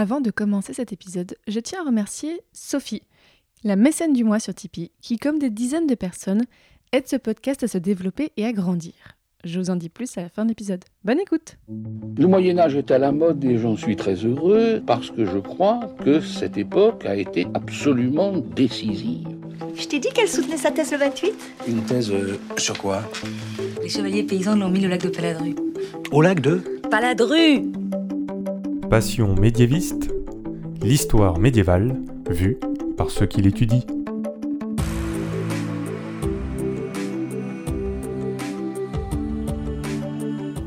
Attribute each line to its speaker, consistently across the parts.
Speaker 1: Avant de commencer cet épisode, je tiens à remercier Sophie, la mécène du mois sur Tipeee, qui, comme des dizaines de personnes, aide ce podcast à se développer et à grandir. Je vous en dis plus à la fin de l'épisode. Bonne écoute
Speaker 2: Le Moyen Âge est à la mode et j'en suis très heureux parce que je crois que cette époque a été absolument décisive.
Speaker 3: Je t'ai dit qu'elle soutenait sa thèse le 28
Speaker 4: Une thèse euh, sur quoi?
Speaker 3: Les chevaliers paysans l'ont mis au lac de Paladru.
Speaker 4: Au lac de?
Speaker 3: Paladru
Speaker 5: Passion médiéviste, l'histoire médiévale vue par ceux qui l'étudient.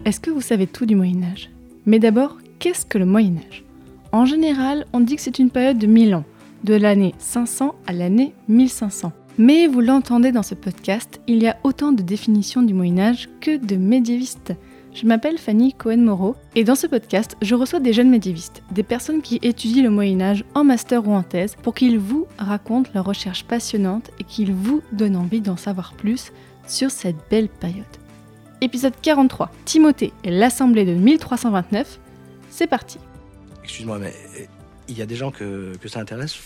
Speaker 1: Est-ce que vous savez tout du Moyen Âge Mais d'abord, qu'est-ce que le Moyen Âge En général, on dit que c'est une période de 1000 ans, de l'année 500 à l'année 1500. Mais vous l'entendez dans ce podcast, il y a autant de définitions du Moyen Âge que de médiévistes. Je m'appelle Fanny Cohen-Moreau et dans ce podcast, je reçois des jeunes médiévistes, des personnes qui étudient le Moyen Âge en master ou en thèse pour qu'ils vous racontent leurs recherches passionnantes et qu'ils vous donnent envie d'en savoir plus sur cette belle période. Épisode 43, Timothée et l'Assemblée de 1329, c'est parti.
Speaker 4: Excuse-moi, mais euh, il y a des gens que, que ça intéresse?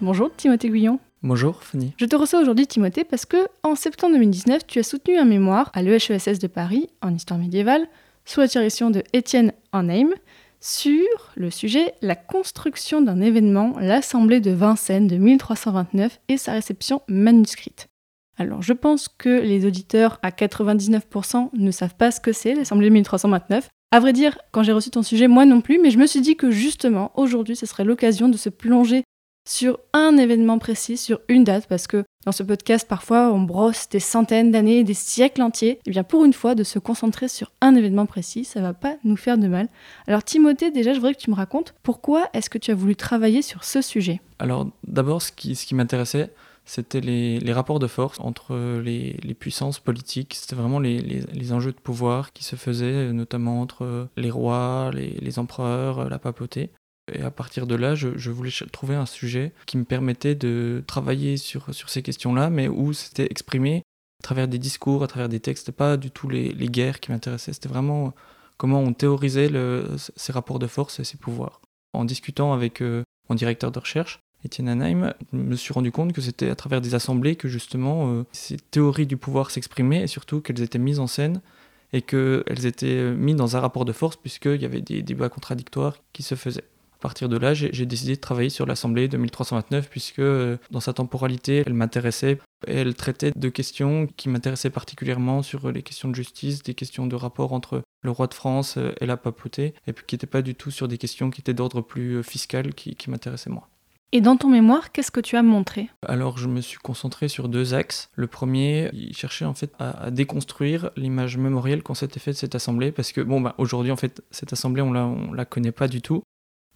Speaker 1: Bonjour Timothée Guyon.
Speaker 6: Bonjour Fanny.
Speaker 1: Je te reçois aujourd'hui Timothée parce que en septembre 2019, tu as soutenu un mémoire à l'EHESS de Paris en histoire médiévale sous la direction de Étienne Anheim sur le sujet la construction d'un événement, l'Assemblée de Vincennes de 1329 et sa réception manuscrite. Alors je pense que les auditeurs à 99% ne savent pas ce que c'est l'Assemblée de 1329. À vrai dire, quand j'ai reçu ton sujet, moi non plus, mais je me suis dit que justement, aujourd'hui, ce serait l'occasion de se plonger sur un événement précis, sur une date, parce que dans ce podcast, parfois, on brosse des centaines d'années, des siècles entiers. Et bien, pour une fois, de se concentrer sur un événement précis, ça va pas nous faire de mal. Alors, Timothée, déjà, je voudrais que tu me racontes pourquoi est-ce que tu as voulu travailler sur ce sujet?
Speaker 6: Alors d'abord, ce qui, m'intéressait, c'était les, rapports de force entre les, puissances politiques. C'était vraiment les, enjeux de pouvoir qui se faisaient, notamment entre les rois, les empereurs, la papauté. Et à partir de là, je, voulais trouver un sujet qui me permettait de travailler sur, ces questions-là, mais où c'était exprimé à travers des discours, à travers des textes. Pas du tout les, guerres qui m'intéressaient, c'était vraiment comment on théorisait ces rapports de force et ces pouvoirs. En discutant avec euh, mon directeur de recherche, Étienne Anheim, je me suis rendu compte que c'était à travers des assemblées que justement euh, ces théories du pouvoir s'exprimaient et surtout qu'elles étaient mises en scène et qu'elles étaient euh, mises dans un rapport de force puisqu'il y avait des débats contradictoires qui se faisaient. À partir de là, j'ai décidé de travailler sur l'Assemblée de 1329 puisque euh, dans sa temporalité, elle m'intéressait. Elle traitait de questions qui m'intéressaient particulièrement sur les questions de justice, des questions de rapport entre le roi de France euh, et la papauté, et puis qui n'étaient pas du tout sur des questions qui étaient d'ordre plus euh, fiscal qui, qui m'intéressaient moi.
Speaker 1: Et dans ton mémoire, qu'est-ce que tu as montré?
Speaker 6: Alors je me suis concentré sur deux axes. Le premier, il cherchait en fait à, à déconstruire l'image mémorielle qu'on s'était fait de cette assemblée, parce que bon bah aujourd'hui en fait cette assemblée on la, on la connaît pas du tout.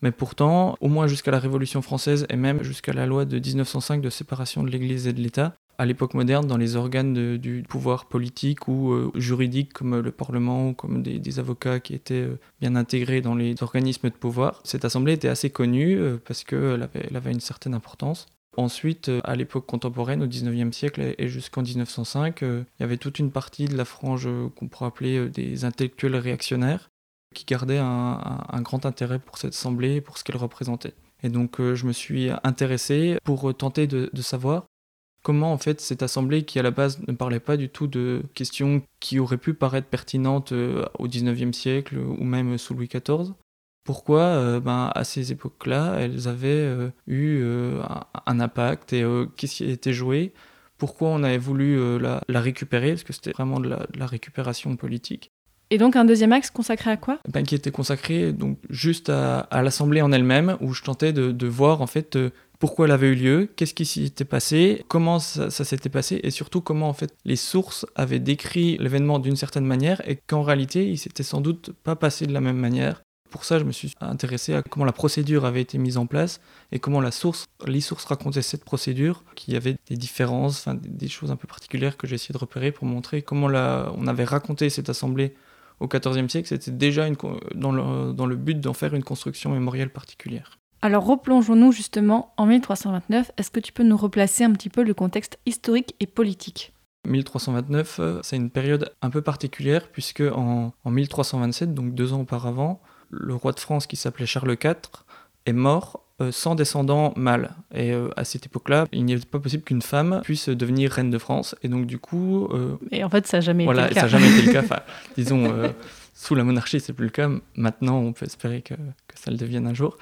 Speaker 6: Mais pourtant, au moins jusqu'à la Révolution française et même jusqu'à la loi de 1905 de séparation de l'Église et de l'État, à l'époque moderne, dans les organes du pouvoir politique ou euh, juridique comme le Parlement ou comme des, avocats qui étaient euh, bien intégrés dans les organismes de pouvoir, cette assemblée était assez connue euh, parce qu'elle avait, elle avait une certaine importance. Ensuite, à l'époque contemporaine, au 19e siècle et- jusqu'en 1905, euh, il y avait toute une partie de la frange qu'on pourrait appeler des intellectuels réactionnaires qui gardaient un, grand intérêt pour cette assemblée pour ce qu'elle représentait. Et donc euh, je me suis intéressé pour tenter de, savoir comment en fait cette assemblée qui à la base ne parlait pas du tout de questions qui auraient pu paraître pertinentes euh, au 19e siècle ou même sous Louis XIV, pourquoi euh, ben, à ces époques-là elles avaient eu un, impact et qu'est-ce qui été joué, pourquoi on avait voulu la, récupérer, parce que c'était vraiment de la récupération politique
Speaker 1: Et donc un deuxième axe consacré à quoi?
Speaker 6: Ben, qui était consacré donc juste à, l'assemblée en elle-même, où je tentais de, voir en fait euh, pourquoi elle avait eu lieu, qu'est-ce qui s'y était passé, comment ça, s'était passé, et surtout comment en fait les sources avaient décrit l'événement d'une certaine manière, et qu'en réalité il s'était sans doute pas passé de la même manière. Pour ça, je me suis intéressé à comment la procédure avait été mise en place et comment la source, les sources racontaient cette procédure, qu'il y avait des différences, des, choses un peu particulières que j'ai essayé de repérer pour montrer comment on avait raconté cette assemblée au XIVe siècle, c'était déjà une dans, le, dans le but d'en faire une construction mémorielle particulière.
Speaker 1: Alors replongeons-nous justement en 1329. Est-ce que tu peux nous replacer un petit peu le contexte historique et politique?
Speaker 6: 1329, euh, c'est une période un peu particulière puisque en, en 1327, donc deux ans auparavant, le roi de France qui s'appelait Charles IV est mort sans descendant mâle. Et euh, à cette époque-là, il n'est pas possible qu'une femme puisse devenir reine de France. Et donc, du coup. euh,
Speaker 1: Et en fait, ça n'a jamais
Speaker 6: voilà,
Speaker 1: été le
Speaker 6: ça
Speaker 1: cas.
Speaker 6: n'a jamais été le cas. Enfin, disons, euh, sous la monarchie, c'est plus le cas. Maintenant, on peut espérer que, que ça le devienne un jour.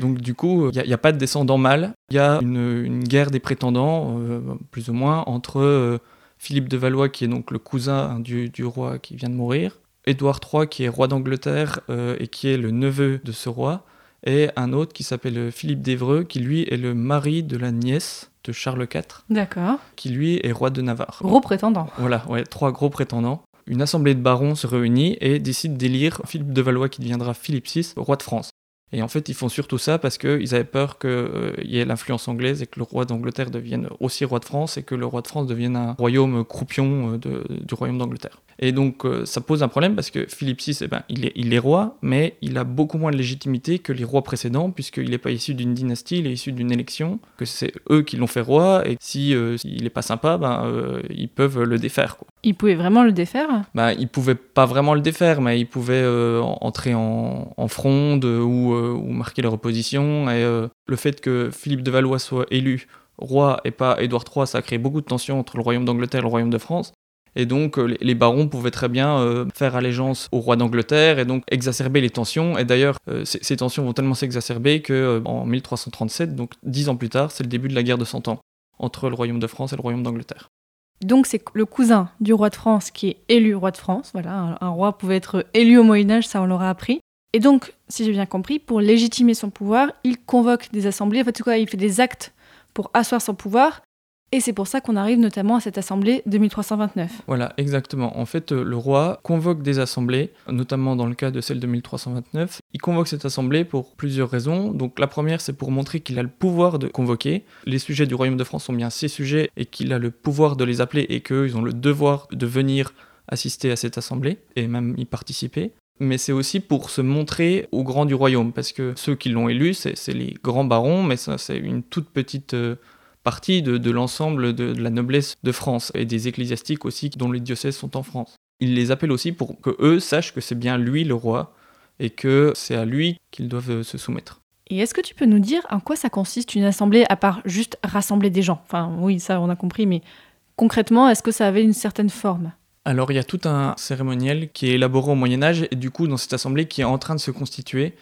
Speaker 6: Donc, du coup, il n'y a, pas de descendant mâle. Il y a une, une guerre des prétendants, euh, plus ou moins, entre euh, Philippe de Valois, qui est donc le cousin hein, du, du roi qui vient de mourir, Édouard III, qui est roi d'Angleterre euh, et qui est le neveu de ce roi, et un autre qui s'appelle Philippe d'Evreux, qui lui est le mari de la nièce de Charles IV,
Speaker 1: D'accord.
Speaker 6: qui lui est roi de Navarre.
Speaker 1: Gros prétendant.
Speaker 6: Voilà, ouais, trois gros prétendants. Une assemblée de barons se réunit et décide d'élire Philippe de Valois, qui deviendra Philippe VI, roi de France. Et en fait, ils font surtout ça parce qu'ils avaient peur qu'il y ait l'influence anglaise et que le roi d'Angleterre devienne aussi roi de France et que le roi de France devienne un royaume croupion euh, de- du royaume d'Angleterre. Et donc, euh, ça pose un problème parce que Philippe VI, eh ben, il, est, il est roi, mais il a beaucoup moins de légitimité que les rois précédents puisqu'il n'est pas issu d'une dynastie, il est issu d'une élection, que c'est eux qui l'ont fait roi et si euh, s'il n'est pas sympa, ben, euh, ils peuvent le défaire. Quoi.
Speaker 1: Il pouvait vraiment le défaire?
Speaker 6: Bah, il pouvait pas vraiment le défaire, mais il pouvait euh, en- entrer en, en fronde ou, ou marquer leur opposition. Et le fait que Philippe de Valois soit élu roi et pas Édouard III, ça a créé beaucoup de tensions entre le royaume d'Angleterre et le royaume de France. Et donc, euh, les, barons pouvaient très bien euh, faire allégeance au roi d'Angleterre et donc exacerber les tensions. Et d'ailleurs, euh, ces, tensions vont tellement s'exacerber que en 1337, donc dix ans plus tard, c'est le début de la guerre de Cent Ans entre le royaume de France et le royaume d'Angleterre.
Speaker 1: Donc c'est le cousin du roi de France qui est élu roi de France. Voilà, un, roi pouvait être élu au Moyen Âge, ça on l'aura appris. Et donc, si j'ai bien compris, pour légitimer son pouvoir, il convoque des assemblées. En fait, c'est quoi? Il fait des actes pour asseoir son pouvoir. Et c'est pour ça qu'on arrive notamment à cette assemblée de 1329.
Speaker 6: Voilà, exactement. En fait, euh, le roi convoque des assemblées, notamment dans le cas de celle de 1329. Il convoque cette assemblée pour plusieurs raisons. Donc la première, c'est pour montrer qu'il a le pouvoir de convoquer. Les sujets du royaume de France sont bien ses sujets et qu'il a le pouvoir de les appeler et qu'eux, ils ont le devoir de venir assister à cette assemblée et même y participer. Mais c'est aussi pour se montrer aux grands du royaume, parce que ceux qui l'ont élu, c'est c'est les grands barons, mais ça, c'est une toute petite euh, partie de, de l'ensemble de, de la noblesse de France et des ecclésiastiques aussi dont les diocèses sont en France. Il les appelle aussi pour que eux sachent que c'est bien lui le roi et que c'est à lui qu'ils doivent euh, se soumettre.
Speaker 1: Et est-ce que tu peux nous dire en quoi ça consiste une assemblée, à part juste rassembler des gens? Enfin, oui, ça on a compris, mais concrètement, est-ce que ça avait une certaine forme?
Speaker 6: Alors il y a tout un cérémoniel qui est élaboré au Moyen Âge et du coup dans cette assemblée qui est en train de se constituer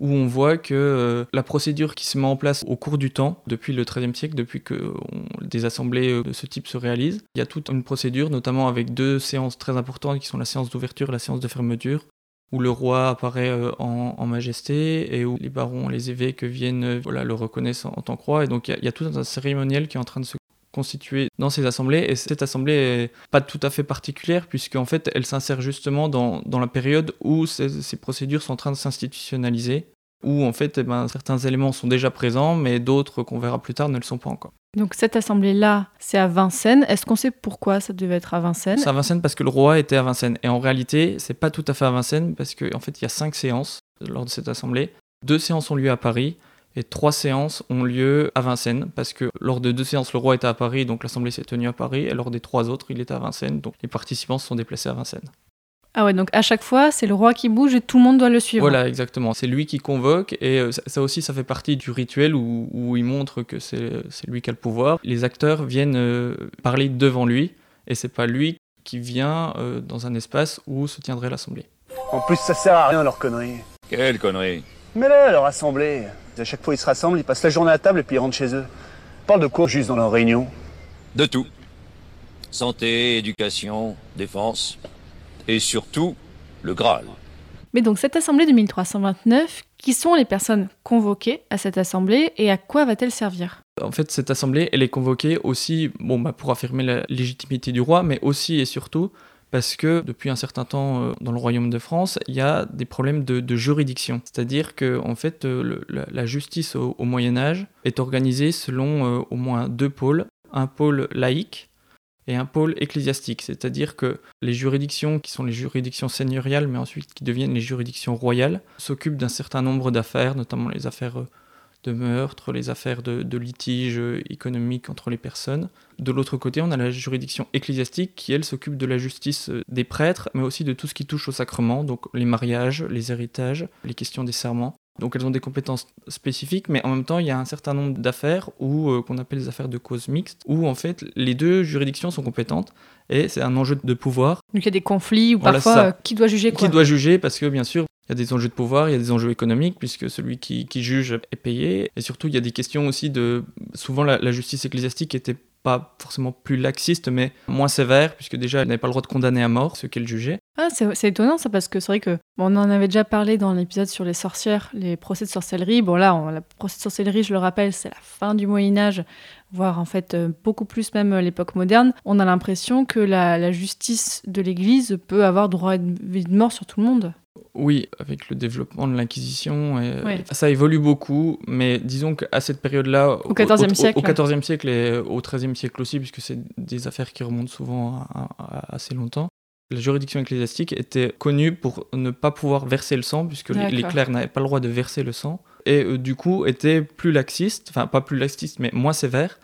Speaker 6: où on voit que euh, la procédure qui se met en place au cours du temps, depuis le XIIIe siècle, depuis que des assemblées euh, de ce type se réalisent, il y a toute une procédure, notamment avec deux séances très importantes qui sont la séance d'ouverture et la séance de fermeture, où le roi apparaît euh, en, majesté et où les barons, les évêques viennent voilà, le reconnaissent en, tant que roi. Et donc il y y, a tout un cérémoniel qui est en train de se constituer dans ces assemblées et cette assemblée est pas tout à fait particulière puisqu'en fait elle s'insère justement dans, dans la période où ces, ces procédures sont en train de s'institutionnaliser où en fait eh ben, certains éléments sont déjà présents mais d'autres qu'on verra plus tard ne le sont pas encore.
Speaker 1: Donc cette assemblée-là, c'est à Vincennes. Est-ce qu'on sait pourquoi ça devait être à Vincennes?
Speaker 6: C'est à Vincennes parce que le roi était à Vincennes et en réalité c'est pas tout à fait à Vincennes parce qu'en en fait il y a cinq séances lors de cette assemblée. Deux séances ont lieu à Paris et trois séances ont lieu à Vincennes parce que lors de deux séances le roi était à Paris donc l'assemblée s'est tenue à Paris et lors des trois autres il était à Vincennes donc les participants se sont déplacés à Vincennes.
Speaker 1: Ah ouais, donc à chaque fois, c'est le roi qui bouge et tout le monde doit le suivre.
Speaker 6: Voilà, exactement. C'est lui qui convoque et euh, ça, aussi, ça fait partie du rituel où, où il montre que c'est c'est lui qui a le pouvoir. Les acteurs viennent euh, parler devant lui et c'est pas lui qui vient euh, dans un espace où se tiendrait l'assemblée.
Speaker 7: En plus, ça sert à rien leur connerie.
Speaker 8: Quelle connerie?
Speaker 7: Mais là, leur assemblée, à chaque fois ils se rassemblent, ils passent la journée à table et puis ils rentrent chez eux. Ils parlent de quoi juste dans leur réunion?
Speaker 8: De tout. Santé, éducation, défense. Et surtout, le Graal.
Speaker 1: Mais donc cette assemblée de 1329, qui sont les personnes convoquées à cette assemblée et à quoi va-t-elle servir?
Speaker 6: En fait, cette assemblée, elle est convoquée aussi bon, bah, pour affirmer la légitimité du roi, mais aussi et surtout parce que depuis un certain temps euh, dans le royaume de France, il y a des problèmes de, juridiction. C'est-à-dire que en fait, euh, la, justice au, Moyen Âge est organisée selon euh, au moins deux pôles, un pôle laïque et un pôle ecclésiastique. C'est-à-dire que les juridictions qui sont les juridictions seigneuriales, mais ensuite qui deviennent les juridictions royales, s'occupent d'un certain nombre d'affaires, notamment les affaires de meurtre, les affaires de, de litige économique entre les personnes. De l'autre côté, on a la juridiction ecclésiastique qui, elle, s'occupe de la justice euh, des prêtres, mais aussi de tout ce qui touche au sacrement, donc les mariages, les héritages, les questions des serments. Donc elles ont des compétences spécifiques, mais en même temps, il y a un certain nombre d'affaires ou euh, qu'on appelle les affaires de cause mixte, où en fait les deux juridictions sont compétentes et c'est un enjeu de pouvoir.
Speaker 1: Donc il y a des conflits ou parfois euh, qui doit juger quoi
Speaker 6: Qui doit juger Parce que bien sûr, il y a des enjeux de pouvoir, il y a des enjeux économiques, puisque celui qui, qui juge est payé. Et surtout, il y a des questions aussi de... Souvent, la, la justice ecclésiastique était pas forcément plus laxiste, mais moins sévère, puisque déjà, elle n'avait pas le droit de condamner à mort ceux qu'elle jugeait.
Speaker 1: Ah, c'est étonnant ça parce que c'est vrai que bon, on en avait déjà parlé dans l'épisode sur les sorcières, les procès de sorcellerie. Bon là, on, le procès de sorcellerie, je le rappelle, c'est la fin du Moyen Âge, voire en fait euh, beaucoup plus même euh, l'époque moderne. On a l'impression que la, la justice de l'Église peut avoir droit à une vie de mort sur tout le monde.
Speaker 6: Oui, avec le développement de l'Inquisition,
Speaker 1: Ouais.
Speaker 6: ça évolue beaucoup, mais disons qu'à cette période-là,
Speaker 1: Au XIVe siècle.
Speaker 6: au XIVe siècle et au XIIIe siècle aussi, puisque c'est des affaires qui remontent souvent à, à- à assez longtemps, la juridiction ecclésiastique était connue pour ne pas pouvoir verser le sang, puisque les, clercs n'avaient pas le droit de verser le sang, et euh, du coup était plus laxiste, enfin pas plus laxiste, mais moins sévère.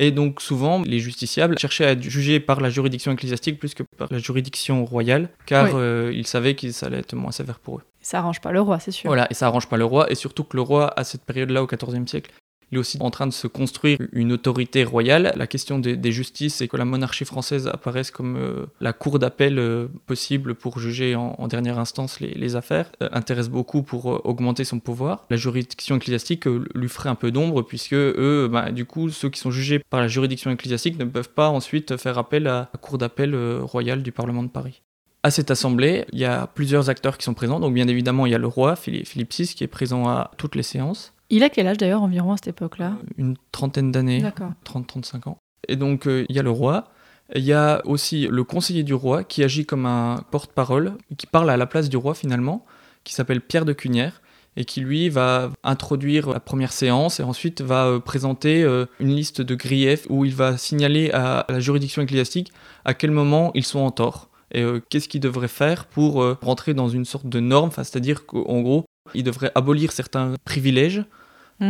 Speaker 6: Et donc souvent, les justiciables cherchaient à être jugés par la juridiction ecclésiastique plus que par la juridiction royale, car
Speaker 1: Oui.
Speaker 6: euh, ils savaient que ça allait être moins sévère pour eux.
Speaker 1: Ça arrange pas le roi, c'est sûr.
Speaker 6: Voilà, et ça arrange pas le roi, et surtout que le roi, à cette période-là, au XIVe siècle, il est aussi en train de se construire une autorité royale. La question des, justices et que la monarchie française apparaisse comme euh, la cour d'appel euh, possible pour juger en, dernière instance les, affaires euh, intéresse beaucoup pour augmenter son pouvoir. La juridiction ecclésiastique lui ferait un peu d'ombre puisque eux, bah, du coup, ceux qui sont jugés par la juridiction ecclésiastique ne peuvent pas ensuite faire appel à la cour d'appel royale du Parlement de Paris. À cette assemblée, il y a plusieurs acteurs qui sont présents. Donc, bien évidemment, il y a le roi, Philippe VI, qui est présent à toutes les séances.
Speaker 1: Il a quel âge d'ailleurs environ à cette époque-là?
Speaker 6: Une trentaine d'années,
Speaker 1: D'accord.
Speaker 6: 30-35 ans. Et donc, euh, il y a le roi. Il y a aussi le conseiller du roi qui agit comme un porte-parole, qui parle à la place du roi finalement, qui s'appelle Pierre de Cunière, et qui lui va introduire la première séance et ensuite va euh, présenter euh, une liste de griefs où il va signaler à la juridiction ecclésiastique à quel moment ils sont en tort et euh, qu'est-ce qu'ils devraient faire pour euh, rentrer dans une sorte de norme, c'est-à-dire qu'en gros, ils devraient abolir certains privilèges.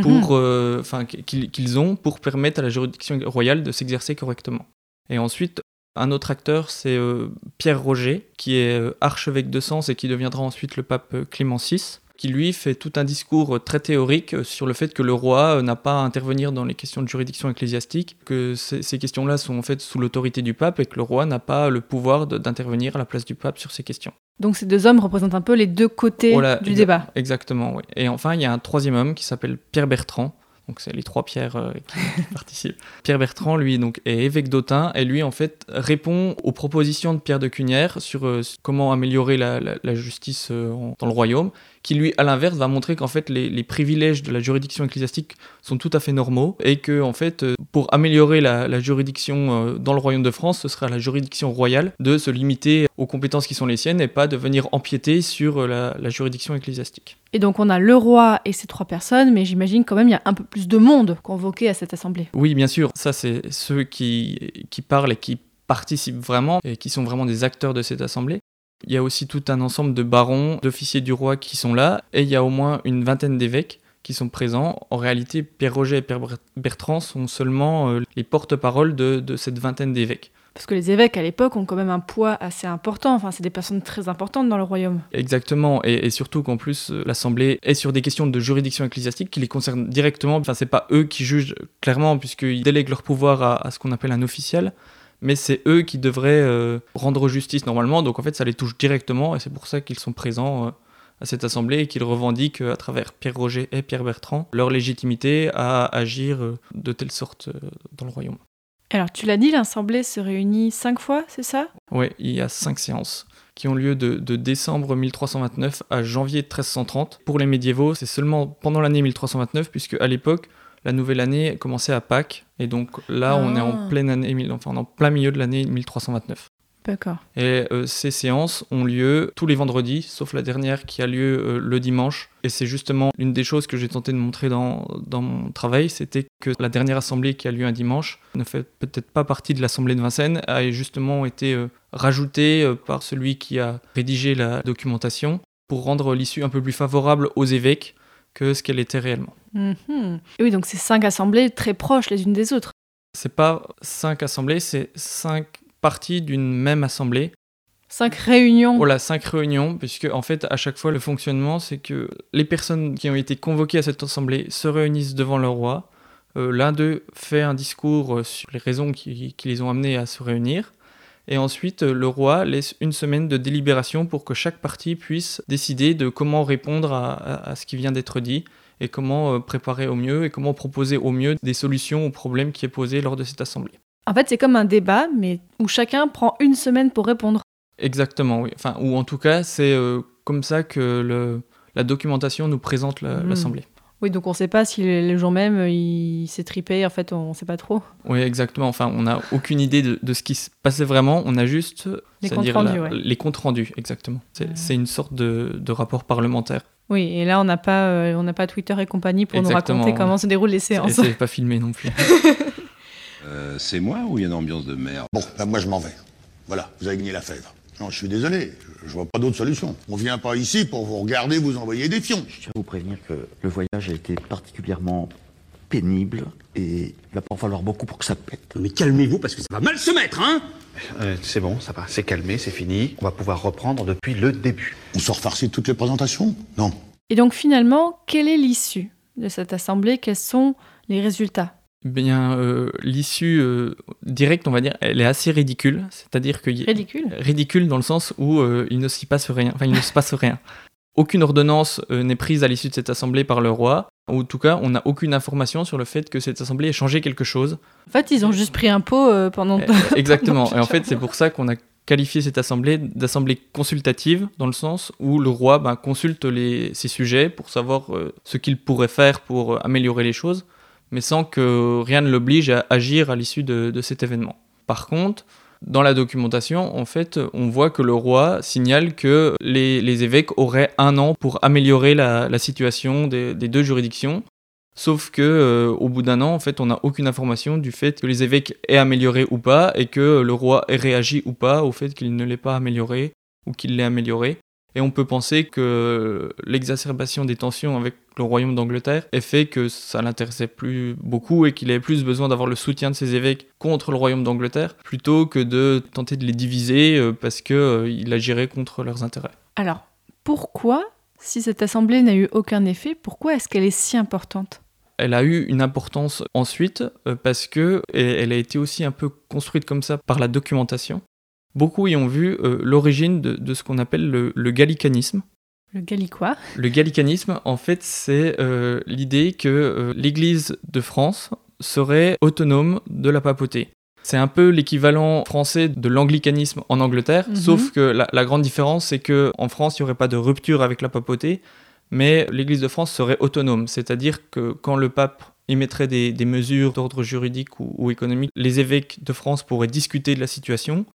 Speaker 6: Pour, euh, qu'ils ont pour permettre à la juridiction royale de s'exercer correctement. Et ensuite, un autre acteur, c'est euh, Pierre Roger, qui est euh, archevêque de Sens et qui deviendra ensuite le pape Clément VI, qui lui fait tout un discours très théorique sur le fait que le roi n'a pas à intervenir dans les questions de juridiction ecclésiastique, que ces questions-là sont en fait sous l'autorité du pape et que le roi n'a pas le pouvoir d'intervenir à la place du pape sur ces questions.
Speaker 1: Donc ces deux hommes représentent un peu les deux côtés
Speaker 6: Voilà,
Speaker 1: du
Speaker 6: exa-
Speaker 1: débat.
Speaker 6: Exactement, oui. Et enfin, il y a un troisième homme qui s'appelle Pierre Bertrand. Donc c'est les trois Pierres euh, qui, participent. Pierre Bertrand, lui, donc, est évêque d'Autun et lui, en fait, répond aux propositions de Pierre de Cunière sur euh, comment améliorer la, la- la justice euh, dans le royaume, qui lui, à l'inverse, va montrer qu'en fait, les, les privilèges de la juridiction ecclésiastique sont tout à fait normaux et que, en fait, euh, pour améliorer la, la juridiction euh, dans le royaume de France, ce sera à la juridiction royale de se limiter aux compétences qui sont les siennes et pas de venir empiéter sur la- la juridiction ecclésiastique.
Speaker 1: Et donc on a le roi et ces trois personnes, mais j'imagine quand même il y a un peu plus de monde convoqué à cette assemblée.
Speaker 6: Oui, bien sûr. Ça, c'est ceux qui, qui parlent et qui participent vraiment et qui sont vraiment des acteurs de cette assemblée. Il y a aussi tout un ensemble de barons, d'officiers du roi qui sont là, et il y a au moins une vingtaine d'évêques qui sont présents. En réalité, Pierre Roger et Pierre Ber- Bertrand sont seulement euh, les porte-parole de, de cette vingtaine d'évêques.
Speaker 1: Parce que les évêques à l'époque ont quand même un poids assez important, enfin c'est des personnes très importantes dans le royaume.
Speaker 6: Exactement, et, et surtout qu'en plus, euh, l'Assemblée est sur des questions de juridiction ecclésiastique qui les concernent directement. Enfin, c'est pas eux qui jugent clairement, puisqu'ils délèguent leur pouvoir à, à ce qu'on appelle un officiel, mais c'est eux qui devraient euh, rendre justice normalement. Donc en fait, ça les touche directement, et c'est pour ça qu'ils sont présents euh, à cette Assemblée et qu'ils revendiquent euh, à travers Pierre Roger et Pierre Bertrand leur légitimité à agir de telle sorte dans le royaume.
Speaker 1: Alors tu l'as dit, l'assemblée se réunit cinq fois, c'est ça?
Speaker 6: Oui, il y a cinq séances qui ont lieu de, de décembre 1329 à janvier 1330. Pour les médiévaux, c'est seulement pendant l'année 1329, puisque à l'époque, la nouvelle année commençait à Pâques, et donc là, on est
Speaker 1: Ah.
Speaker 6: en pleine année, enfin, en plein milieu de l'année 1329.
Speaker 1: D'accord.
Speaker 6: Et euh, ces séances ont lieu tous les vendredis, sauf la dernière qui a lieu euh, le dimanche. Et c'est justement une des choses que j'ai tenté de montrer dans, dans mon travail, c'était que la dernière assemblée qui a lieu un dimanche ne fait peut-être pas partie de l'assemblée de Vincennes, a justement été euh, rajoutée par celui qui a rédigé la documentation pour rendre l'issue un peu plus favorable aux évêques que ce qu'elle était réellement.
Speaker 1: Mhm. Oui, donc c'est cinq assemblées très proches les unes des autres.
Speaker 6: C'est pas cinq assemblées, c'est cinq parties d'une même assemblée.
Speaker 1: Cinq réunions.
Speaker 6: Voilà, cinq réunions, puisque en fait, à chaque fois, le fonctionnement, c'est que les personnes qui ont été convoquées à cette assemblée se réunissent devant le roi. Euh, L'un d'eux fait un discours sur les raisons qui, qui les ont amenés à se réunir. Et ensuite, euh, le roi laisse une semaine de délibération pour que chaque partie puisse décider de comment répondre à, à- à ce qui vient d'être dit et comment euh, préparer au mieux et comment proposer au mieux des solutions aux problèmes qui est posé lors de cette assemblée.
Speaker 1: En fait, c'est comme un débat, mais où chacun prend une semaine pour répondre.
Speaker 6: Exactement, oui. Enfin, ou en tout cas, c'est euh, comme ça que le, la documentation nous présente la-
Speaker 1: Mhm. Oui, donc on ne sait pas si le, jour même euh, il s'est tripé. En fait, on ne sait pas trop.
Speaker 6: Oui, exactement. Enfin, on n'a aucune idée de, de ce qui se passait vraiment. On a juste
Speaker 1: Les comptes rendus,
Speaker 6: la-
Speaker 1: ouais.
Speaker 6: les comptes rendus, exactement. C'est
Speaker 1: Ouais.
Speaker 6: une sorte de, de rapport parlementaire.
Speaker 1: Oui, et là, on n'a pas, euh, on n'a pas Twitter et compagnie pour
Speaker 6: Exactement,
Speaker 1: nous raconter
Speaker 6: ouais.
Speaker 1: comment se déroulent les
Speaker 6: Et
Speaker 1: séances.
Speaker 6: c'est pas filmé non plus.
Speaker 9: Euh, c'est moi ou il y a une ambiance de merde?
Speaker 10: Bon, ben moi je m'en vais. Voilà, vous avez gagné la fèvre. Non, je suis désolé, je vois pas d'autre solution. On vient pas ici pour vous regarder vous envoyer des fions.
Speaker 11: Je tiens à vous prévenir que le voyage a été particulièrement pénible et il va pas en falloir beaucoup pour que ça pète.
Speaker 12: Mais calmez-vous parce que ça va mal se mettre, hein
Speaker 4: Euh, c'est bon, ça va, c'est calmé, c'est fini. On va pouvoir reprendre depuis le début.
Speaker 10: On sort farci toutes les présentations? Non.
Speaker 1: Et donc, finalement, quelle est l'issue de cette assemblée? Quels sont les résultats?
Speaker 6: Bien, euh, l'issue euh, directe, on va dire, elle est assez ridicule. C'est-à-dire que
Speaker 1: Ridicule?
Speaker 6: ridicule dans le sens où euh, il ne s'y passe rien. Enfin, il ne se passe rien. Aucune ordonnance n'est prise à l'issue de cette assemblée par le roi. Ou en tout cas, on n'a aucune information sur le fait que cette assemblée ait changé quelque chose.
Speaker 1: En fait, ils ont juste pris un pot euh, pendant.
Speaker 6: Eh, Exactement. Et en fait, c'est pour ça qu'on a qualifié cette assemblée d'assemblée consultative, dans le sens où le roi ben, consulte les, ses sujets pour savoir ce qu'il pourrait faire pour améliorer les choses, mais sans que rien ne l'oblige à agir à l'issue de, cet événement. Par contre, dans la documentation, on voit que le roi signale que les, évêques auraient un an pour améliorer la, situation des, deux juridictions. Sauf que euh, au bout d'un an, on n'a aucune information du fait que les évêques aient amélioré ou pas, et que le roi ait réagi ou pas au fait qu'il ne l'ait pas amélioré ou qu'il l'ait amélioré. Et on peut penser que l'exacerbation des tensions avec le royaume d'Angleterre ait fait que ça l'intéressait plus beaucoup et qu'il avait plus besoin d'avoir le soutien de ses évêques contre le royaume d'Angleterre plutôt que de tenter de les diviser euh, parce qu'il agirait contre leurs intérêts.
Speaker 1: Alors, pourquoi, si cette assemblée n'a eu aucun effet, pourquoi est-ce qu'elle est si importante?
Speaker 6: Elle a eu une importance ensuite euh, parce que elle a été aussi un peu construite comme ça par la documentation. Beaucoup y ont vu euh, l'origine de, de ce qu'on appelle le, le gallicanisme.
Speaker 1: Le gallicois
Speaker 6: Le gallicanisme, en fait, c'est euh, l'idée que euh, l'Église de France serait autonome de la papauté. C'est un peu l'équivalent français de l'anglicanisme en Angleterre,
Speaker 1: Mhm.
Speaker 6: sauf que la, la grande différence, c'est que en France, il n'y aurait pas de rupture avec la papauté, mais l'Église de France serait autonome, c'est-à-dire que quand le pape émettrait des, des mesures d'ordre juridique ou, ou économique, les évêques de France pourraient discuter de la situation,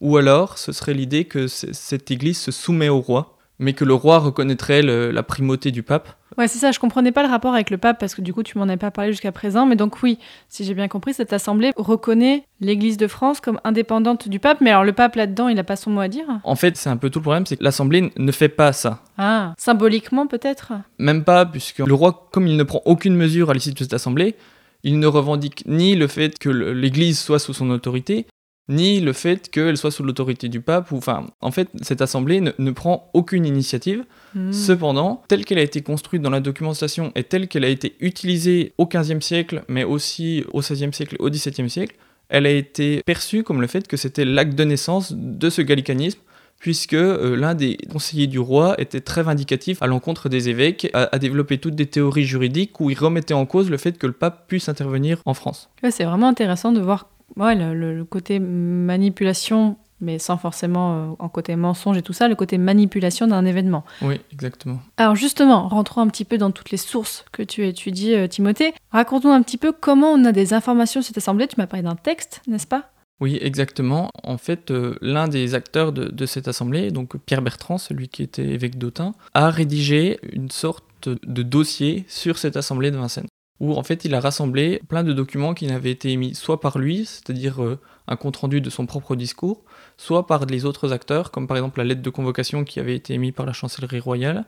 Speaker 6: ou alors ce serait l'idée que cette Église se soumet au roi, mais que le roi reconnaîtrait le- la primauté du pape.
Speaker 1: Ouais, c'est ça, je comprenais pas le rapport avec le pape parce que du coup, tu m'en as pas parlé jusqu'à présent. Mais donc, oui, si j'ai bien compris, cette assemblée reconnaît l'Église de France comme indépendante du pape. Mais alors, le pape là-dedans, il a pas son mot à dire?
Speaker 6: En fait, c'est un peu tout le problème, c'est que l'Assemblée ne fait pas ça.
Speaker 1: Ah, symboliquement peut-être?
Speaker 6: Même pas, puisque le roi, comme il ne prend aucune mesure à l'issue de cette assemblée, il ne revendique ni le fait que l'Église soit sous son autorité, ni le fait qu'elle soit sous l'autorité du pape. Ou, enfin, en fait, cette assemblée ne, ne prend aucune initiative.
Speaker 1: Hmm.
Speaker 6: Cependant, telle qu'elle a été construite dans la documentation et telle qu'elle a été utilisée au XVe siècle, mais aussi au XVIe siècle et au XVIIe siècle, elle a été perçue comme le fait que c'était l'acte de naissance de ce gallicanisme, puisque euh, l'un des conseillers du roi était très vindicatif à l'encontre des évêques, a, a développé toutes des théories juridiques où il remettait en cause le fait que le pape puisse intervenir en France.
Speaker 1: Ouais, c'est vraiment intéressant de voir ouais, le, côté manipulation, mais sans forcément euh, en côté mensonge et tout ça, le côté manipulation d'un événement.
Speaker 6: Oui, exactement.
Speaker 1: Alors justement, rentrons un petit peu dans toutes les sources que tu étudies, euh, Timothée. Raconte-nous un petit peu comment on a des informations sur cette assemblée. Tu m'as parlé d'un texte, n'est-ce pas?
Speaker 6: Oui, exactement. En fait, euh, l'un des acteurs de, de cette assemblée, donc Pierre Bertrand, celui qui était évêque d'Autun, a rédigé une sorte de dossier sur cette assemblée de Vincennes, où en fait il a rassemblé plein de documents qui n'avaient été émis soit par lui, c'est-à-dire euh, un compte-rendu de son propre discours, soit par les autres acteurs, comme par exemple la lettre de convocation qui avait été émise par la chancellerie royale,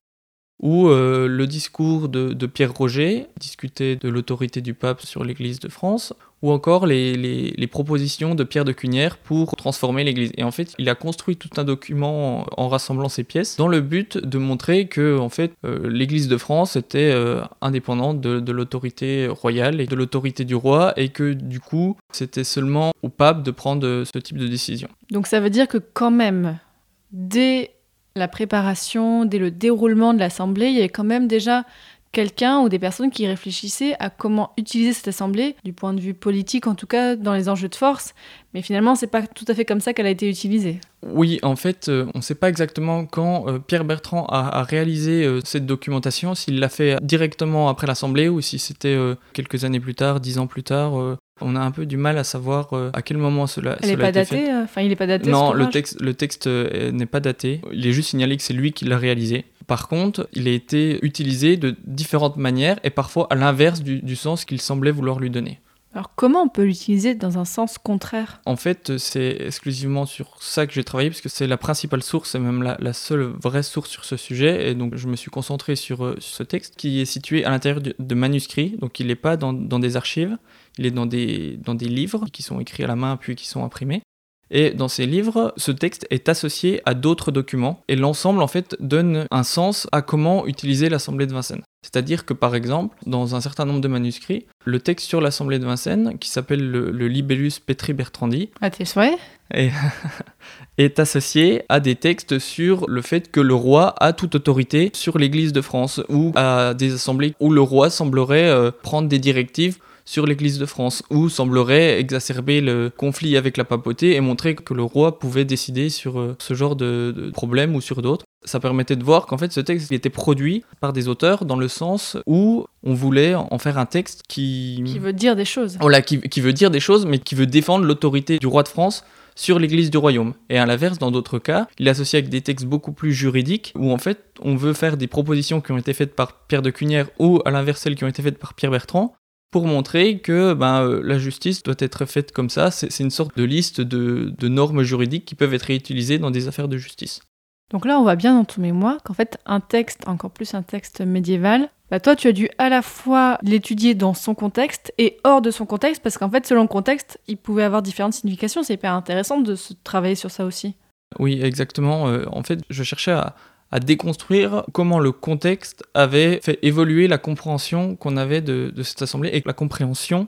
Speaker 6: ou euh, le discours de, Pierre Roger, discutait de l'autorité du pape sur l'Église de France, ou encore les, propositions de Pierre de Cunière pour transformer l'Église. Et en fait, il a construit tout un document en, en rassemblant ces pièces dans le but de montrer que en fait, euh, l'Église de France était euh, indépendante de, de l'autorité royale et de l'autorité du roi, et que du coup, c'était seulement au pape de prendre euh, ce type de décision.
Speaker 1: Donc ça veut dire que quand même, dès la préparation, dès le déroulement de l'Assemblée, il y avait quand même déjà quelqu'un ou des personnes qui réfléchissaient à comment utiliser cette Assemblée, du point de vue politique en tout cas, dans les enjeux de force. Mais finalement, c'est pas tout à fait comme ça qu'elle a été utilisée.
Speaker 6: Oui, en fait, euh, on ne sait pas exactement quand euh, Pierre Bertrand a, réalisé euh, cette documentation, s'il l'a fait directement après l'Assemblée ou si c'était quelques années plus tard, dix ans plus tard. On a un peu du mal à savoir euh, à quel moment cela,
Speaker 1: Elle n'est pas datée euh, Enfin, il n'est pas daté
Speaker 6: Non, le texte, le texte euh, n'est pas daté. Il est juste signalé que c'est lui qui l'a réalisé. Par contre, il a été utilisé de différentes manières et parfois à l'inverse du, du sens qu'il semblait vouloir lui donner.
Speaker 1: Alors comment on peut l'utiliser dans un sens contraire?
Speaker 6: En fait, c'est exclusivement sur ça que j'ai travaillé, parce que c'est la principale source, et même la, seule vraie source sur ce sujet. Et donc, je me suis concentré sur, euh, ce texte qui est situé à l'intérieur de, de manuscrits. Donc, il n'est pas dans, dans des archives, il est dans des, dans des livres qui sont écrits à la main puis qui sont imprimés. Et dans ces livres, ce texte est associé à d'autres documents, et l'ensemble, en fait, donne un sens à comment utiliser l'Assemblée de Vincennes. C'est-à-dire que, par exemple, dans un certain nombre de manuscrits, le texte sur l'Assemblée de Vincennes, qui s'appelle le, le Libellus Petri Bertrandi,
Speaker 1: À tes souhaits
Speaker 6: est, est associé à des textes sur le fait que le roi a toute autorité sur l'Église de France, ou à des assemblées où le roi semblerait euh, prendre des directives sur l'Église de France, ou semblerait exacerber le conflit avec la papauté et montrer que le roi pouvait décider sur euh, ce genre de, de problème ou sur d'autres. Ça permettait de voir qu'en fait ce texte était produit par des auteurs dans le sens où on voulait en faire un texte qui...
Speaker 1: Qui veut dire des choses.
Speaker 6: Voilà, qui, qui veut dire des choses, mais qui veut défendre l'autorité du roi de France sur l'église du royaume. Et à l'inverse, dans d'autres cas, il est associé avec des textes beaucoup plus juridiques, où en fait, on veut faire des propositions qui ont été faites par Pierre de Cunière, ou à l'inverse, celles qui ont été faites par Pierre Bertrand, pour montrer que ben, euh, la justice doit être faite comme ça. C'est une sorte de liste de, de normes juridiques qui peuvent être réutilisées dans des affaires de justice.
Speaker 1: Donc là, on voit bien dans ton mémoire qu'en fait, un texte, encore plus un texte médiéval, bah toi, tu as dû à la fois l'étudier dans son contexte et hors de son contexte, parce qu'en fait, selon le contexte, il pouvait avoir différentes significations. C'est hyper intéressant de se travailler sur ça aussi.
Speaker 6: Oui, exactement. Euh, en fait, je cherchais à, à déconstruire comment le contexte avait fait évoluer la compréhension qu'on avait de, cette assemblée et la compréhension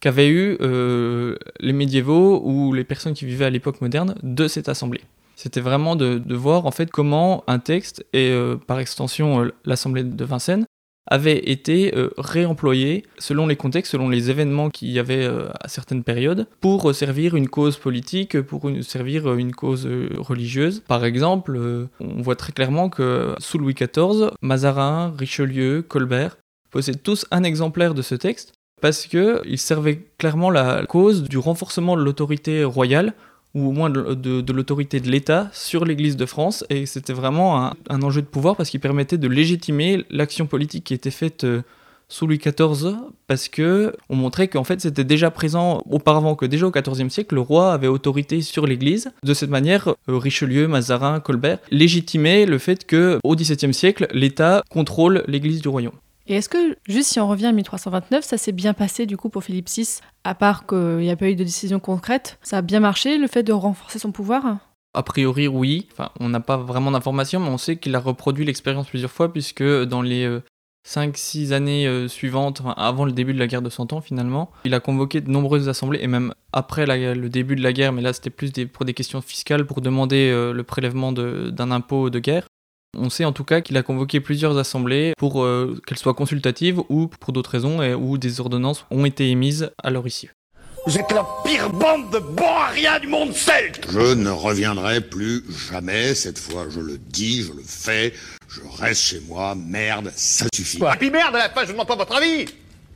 Speaker 6: qu'avaient eu euh, les médiévaux ou les personnes qui vivaient à l'époque moderne de cette assemblée. C'était vraiment de, de voir en fait comment un texte et euh, par extension euh, l'assemblée de Vincennes avait été euh, réemployé selon les contextes, selon les événements qu'il y avait euh, à certaines périodes, pour euh, servir une cause politique, pour servir une cause religieuse. Par exemple, on voit très clairement que sous Louis XIV, Mazarin, Richelieu, Colbert possèdent tous un exemplaire de ce texte parce qu'il servait clairement la cause du renforcement de l'autorité royale ou au moins de, l'autorité de l'État sur l'Église de France. Et c'était vraiment un, un enjeu de pouvoir parce qu'il permettait de légitimer l'action politique qui était faite euh, sous Louis XIV parce que on montrait qu'en fait c'était déjà présent auparavant que déjà au XIVe siècle le roi avait autorité sur l'Église. De cette manière, euh, Richelieu, Mazarin, Colbert légitimaient le fait que au XVIIe siècle l'État contrôle l'Église du royaume.
Speaker 1: Et est-ce que, juste si on revient à 1329, ça s'est bien passé du coup pour Philippe VI, à part qu'il n'y a pas eu de décision concrète Ça a bien marché le fait de renforcer son pouvoir?
Speaker 6: A priori, oui. On n'a pas vraiment d'informations, mais on sait qu'il a reproduit l'expérience plusieurs fois, puisque dans les 5-6 années euh, suivantes, avant le début de la guerre de Cent Ans, finalement, il a convoqué de nombreuses assemblées, et même après le début de la guerre, mais là c'était plus pour des questions fiscales, pour demander euh, le prélèvement d'un impôt de guerre. On sait en tout cas qu'il a convoqué plusieurs assemblées pour euh, qu'elles soient consultatives ou pour d'autres raisons, et où des ordonnances ont été émises à leur issue.
Speaker 10: Vous êtes la pire bande de bons à rien du monde celte Je ne reviendrai plus jamais, cette fois je le dis, je le fais, je reste chez moi, merde, ça suffit.
Speaker 12: Et puis merde, à la fin, je ne demande pas votre avis.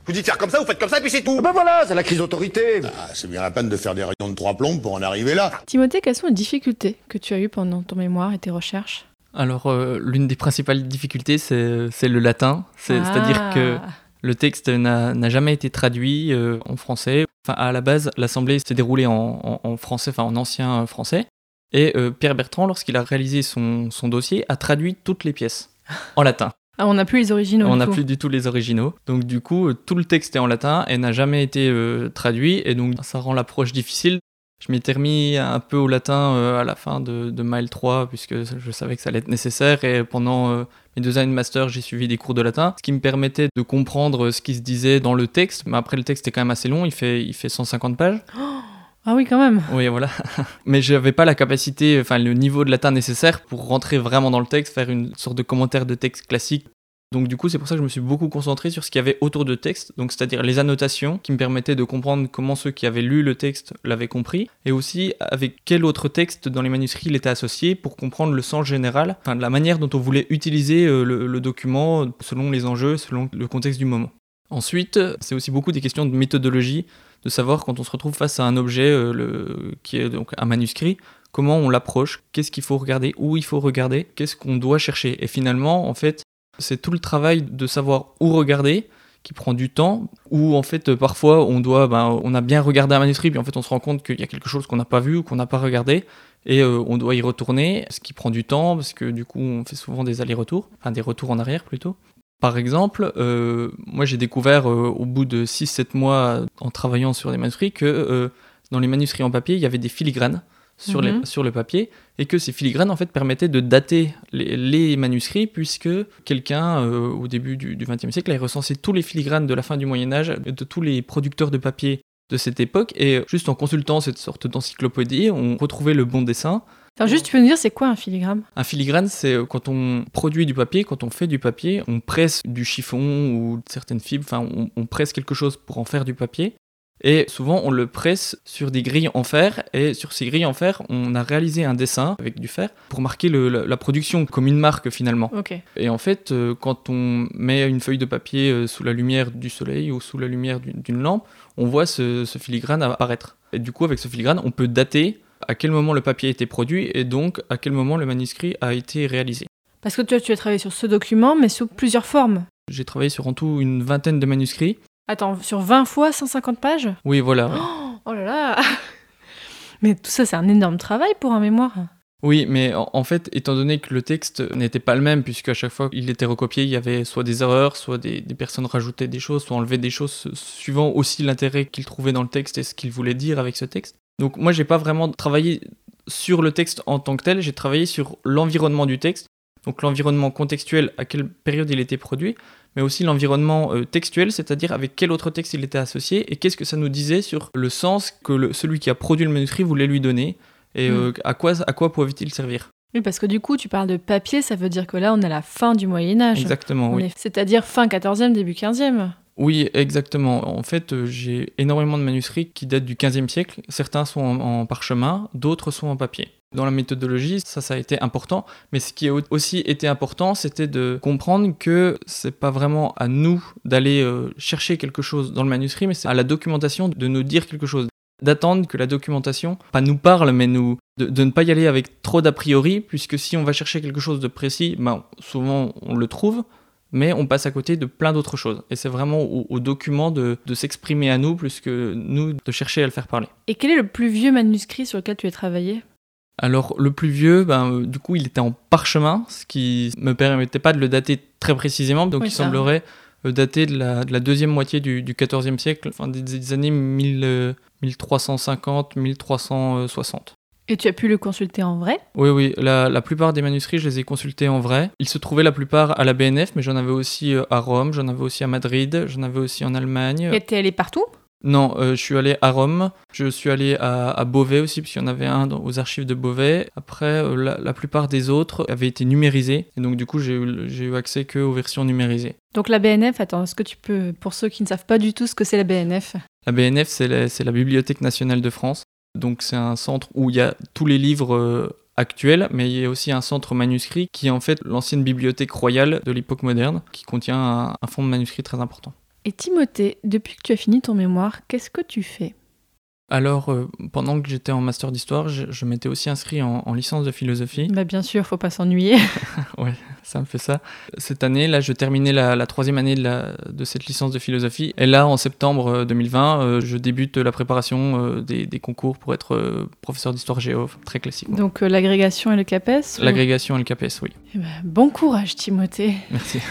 Speaker 12: Vous dites faire comme ça, vous faites comme ça, et puis c'est tout.
Speaker 10: Ben voilà, c'est la crise d'autorité ah, C'est bien la peine de faire des rayons de trois plombs pour en arriver là.
Speaker 1: Timothée, quelles sont les difficultés que tu as eues pendant ton mémoire et tes recherches?
Speaker 6: Alors, euh, l'une des principales difficultés, c'est le latin. C'est-
Speaker 1: Ah.
Speaker 6: C'est-à-dire que le texte n'a jamais été traduit euh, en français. Enfin, à la base, l'Assemblée s'est déroulée en, en- en français, enfin en ancien français. Et euh, Pierre Bertrand, lorsqu'il a réalisé son, son dossier, a traduit toutes les pièces en latin.
Speaker 1: Ah, on n'a plus les originaux.
Speaker 6: On n'a plus du tout les originaux. Donc du coup, tout le texte est en latin et n'a jamais été traduit. Et donc ça rend l'approche difficile. Je m'étais remis un peu au latin euh, à la fin de, de Mile 3, puisque je savais que ça allait être nécessaire. Et pendant euh, mes deux années de master, j'ai suivi des cours de latin, ce qui me permettait de comprendre ce qui se disait dans le texte. Mais après, le texte est quand même assez long, il fait, il fait 150 pages.
Speaker 1: Ah oui, quand même.
Speaker 6: Oui, voilà. Mais je n'avais pas la capacité, enfin le niveau de latin nécessaire pour rentrer vraiment dans le texte, faire une sorte de commentaire de texte classique. Donc du coup, c'est pour ça que je me suis beaucoup concentré sur ce qu'il y avait autour de texte, donc c'est-à-dire les annotations qui me permettaient de comprendre comment ceux qui avaient lu le texte l'avaient compris, et aussi avec quel autre texte dans les manuscrits il était associé pour comprendre le sens général, enfin la manière dont on voulait utiliser euh, le, document selon les enjeux, selon le contexte du moment. Ensuite, c'est aussi beaucoup des questions de méthodologie, de savoir quand on se retrouve face à un objet euh, le, qui est donc un manuscrit, comment on l'approche, qu'est-ce qu'il faut regarder, où il faut regarder, qu'est-ce qu'on doit chercher. Et finalement, en fait, c'est tout le travail de savoir où regarder qui prend du temps, où en fait euh, parfois on doit, ben, on a bien regardé un manuscrit, puis en fait on se rend compte qu'il y a quelque chose qu'on n'a pas vu ou qu'on n'a pas regardé, et euh, on doit y retourner, ce qui prend du temps, parce que du coup on fait souvent des allers-retours, enfin des retours en arrière plutôt. Par exemple, euh, moi j'ai découvert au bout de 6-7 mois en travaillant sur des manuscrits que dans les manuscrits en papier, il y avait des filigranes sur,
Speaker 1: Mhm.
Speaker 6: les, sur le papier et que ces filigranes en fait permettaient de dater les, les manuscrits puisque quelqu'un euh, au début du XXe siècle avait recensé tous les filigranes de la fin du Moyen Âge de tous les producteurs de papier de cette époque et juste en consultant cette sorte d'encyclopédie, on retrouvait le bon dessin.
Speaker 1: Alors juste, tu peux nous dire, c'est quoi un filigrane?
Speaker 6: Un filigrane, c'est euh, quand on produit du papier, quand on fait du papier, on presse du chiffon ou certaines fibres, enfin on, on presse quelque chose pour en faire du papier. Et souvent on le presse sur des grilles en fer, et sur ces grilles en fer, on a réalisé un dessin avec du fer pour marquer le- la, la production comme une marque finalement. Et en fait, euh, quand on met une feuille de papier euh, sous la lumière du soleil ou sous la lumière d'une d'une lampe, on voit ce, ce filigrane apparaître. Et du coup, avec ce filigrane, on peut dater à quel moment le papier a été produit et donc à quel moment le manuscrit a été réalisé.
Speaker 1: Parce que toi, tu as travaillé sur ce document, mais sous plusieurs formes.
Speaker 6: J'ai travaillé sur en tout une vingtaine de manuscrits.
Speaker 1: Attends, sur 20 fois 150 pages?
Speaker 6: Oui, voilà. ouais.
Speaker 1: Oh là là Mais tout ça, c'est un énorme travail pour un mémoire.
Speaker 6: Oui, mais en, fait, étant donné que le texte n'était pas le même, puisque à chaque fois qu'il était recopié, il y avait soit des erreurs, soit des, des personnes rajoutaient des choses, soit enlevaient des choses, suivant aussi l'intérêt qu'ils trouvaient dans le texte et ce qu'ils voulaient dire avec ce texte. Donc moi, j'ai pas vraiment travaillé sur le texte en tant que tel, j'ai travaillé sur l'environnement du texte, donc l'environnement contextuel, à quelle période il était produit, mais aussi l'environnement euh, textuel, c'est-à-dire avec quel autre texte il était associé et qu'est-ce que ça nous disait sur le sens que le- celui qui a produit le manuscrit voulait lui donner et euh, à quoi, à quoi pouvait-il servir?
Speaker 1: Oui, parce que du coup, tu parles de papier, ça veut dire que là, on est à la fin du Moyen-Âge.
Speaker 6: Exactement,
Speaker 1: On
Speaker 6: oui.
Speaker 1: est- C'est-à-dire fin 14e, début 15e.
Speaker 6: Oui, exactement. En fait, euh, j'ai énormément de manuscrits qui datent du XVe siècle. Certains sont en, en parchemin, d'autres sont en papier. Dans la méthodologie, ça, ça a été important. Mais ce qui a au- aussi été important, c'était de comprendre que c'est pas vraiment à nous d'aller euh, chercher quelque chose dans le manuscrit, mais c'est à la documentation de nous dire quelque chose. D'attendre que la documentation, pas nous parle, mais nous, de, ne pas y aller avec trop d'a priori, puisque si on va chercher quelque chose de précis, ben, souvent on le trouve, mais on passe à côté de plein d'autres choses. Et c'est vraiment au, au document de, de s'exprimer à nous plus que nous de chercher à le faire parler.
Speaker 1: Et quel est le plus vieux manuscrit sur lequel tu as travaillé?
Speaker 6: Alors le plus vieux, ben, euh, du coup il était en parchemin, ce qui me permettait pas de le dater très précisément, donc
Speaker 1: Oui,
Speaker 6: il semblerait euh, dater de la, de la deuxième moitié du, 14e siècle, enfin des, des années 1000, euh, 1350-1360.
Speaker 1: Et tu as pu le consulter en vrai?
Speaker 6: Oui, oui, la, la plupart des manuscrits, je les ai consultés en vrai. Ils se trouvaient la plupart à la BNF, mais j'en avais aussi à Rome, j'en avais aussi à Madrid, j'en avais aussi en Allemagne.
Speaker 1: Et t'es allé partout?
Speaker 6: Non, euh, je suis allé à Rome, je suis allé à, à Beauvais aussi, parce qu'il y en avait un dans- aux archives de Beauvais. Après, euh, la, la plupart des autres avaient été numérisés, et donc du coup, j'ai eu, accès que aux versions numérisées.
Speaker 1: Donc la BNF, attends, est-ce que tu peux, pour ceux qui ne savent pas du tout ce que c'est la BNF
Speaker 6: La BNF, c'est la, Bibliothèque nationale de France. Donc c'est un centre où il y a tous les livres euh, actuels, mais il y a aussi un centre manuscrit qui est en fait l'ancienne bibliothèque royale de l'époque moderne, qui contient un, un fonds de manuscrits très important.
Speaker 1: Et Timothée, depuis que tu as fini ton mémoire, qu'est-ce que tu fais?
Speaker 6: Alors, euh, pendant que j'étais en master d'histoire, je, je m'étais aussi inscrit en, en licence de philosophie.
Speaker 1: Bah bien sûr, faut pas s'ennuyer.
Speaker 6: ouais, ça me fait ça. Cette année, là, je terminais la, la troisième année de, la, de cette licence de philosophie. Et là, en septembre euh, 2020, euh, je débute la préparation euh, des, des concours pour être euh, professeur d'histoire géo, très classique.
Speaker 1: Donc euh, l'agrégation et le CAPES ou-
Speaker 6: L'agrégation et le CAPES, oui.
Speaker 1: Eh ben, Bon courage, Timothée.
Speaker 6: Merci.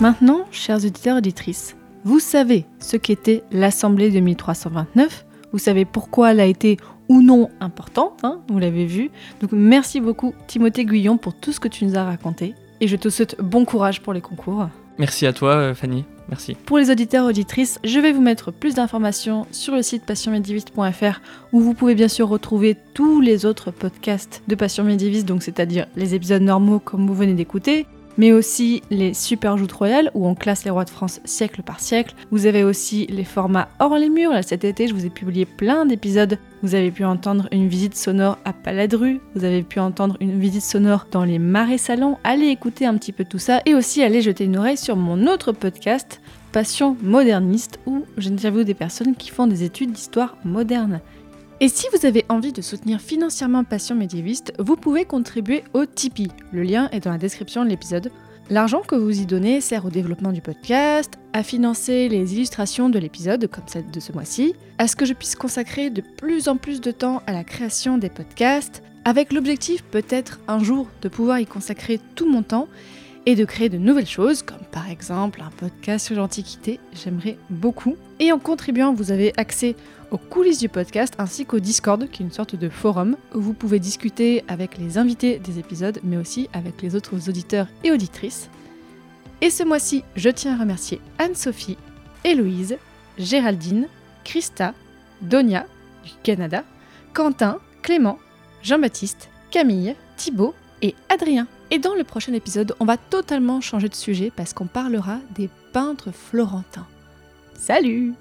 Speaker 1: Maintenant, chers auditeurs et auditrices, vous savez ce qu'était l'Assemblée de 1329, vous savez pourquoi elle a été ou non importante, hein, vous l'avez vu. Donc merci beaucoup Timothée Guyon pour tout ce que tu nous as raconté, et je te souhaite bon courage pour les concours.
Speaker 6: Merci à toi, euh, Fanny. Merci.
Speaker 1: Pour les auditeurs et auditrices, je vais vous mettre plus d'informations sur le site passionmédiéviste.fr où vous pouvez bien sûr retrouver tous les autres podcasts de Passion Médiéviste, donc c'est-à-dire les épisodes normaux comme vous venez d'écouter, mais aussi les super joutes royales où on classe les rois de France siècle par siècle. Vous avez aussi les formats hors les murs. Là, cet été, je vous ai publié plein d'épisodes. Vous avez pu entendre une visite sonore à Paladru, vous avez pu entendre une visite sonore dans les marais salons. Allez écouter un petit peu tout ça et aussi allez jeter une oreille sur mon autre podcast, Passion moderniste, où j'interviewe des personnes qui font des études d'histoire moderne. Et si vous avez envie de soutenir financièrement Passion médiéviste, vous pouvez contribuer au Tipeee. Le lien est dans la description de l'épisode. L'argent que vous y donnez sert au développement du podcast, à financer les illustrations de l'épisode, comme celle de ce mois-ci, à ce que je puisse consacrer de plus en plus de temps à la création des podcasts, avec l'objectif peut-être un jour de pouvoir y consacrer tout mon temps et de créer de nouvelles choses, comme par exemple un podcast sur l'Antiquité, j'aimerais beaucoup. Et en contribuant, vous avez accès aux coulisses du podcast ainsi qu'au Discord, qui est une sorte de forum où vous pouvez discuter avec les invités des épisodes, mais aussi avec les autres auditeurs et auditrices. Et ce mois-ci, je tiens à remercier Anne-Sophie, Héloïse, Géraldine, Christa, Donia du Canada, Quentin, Clément, Jean-Baptiste, Camille, Thibaut et Adrien. Et dans le prochain épisode, on va totalement changer de sujet parce qu'on parlera des peintres florentins. Salut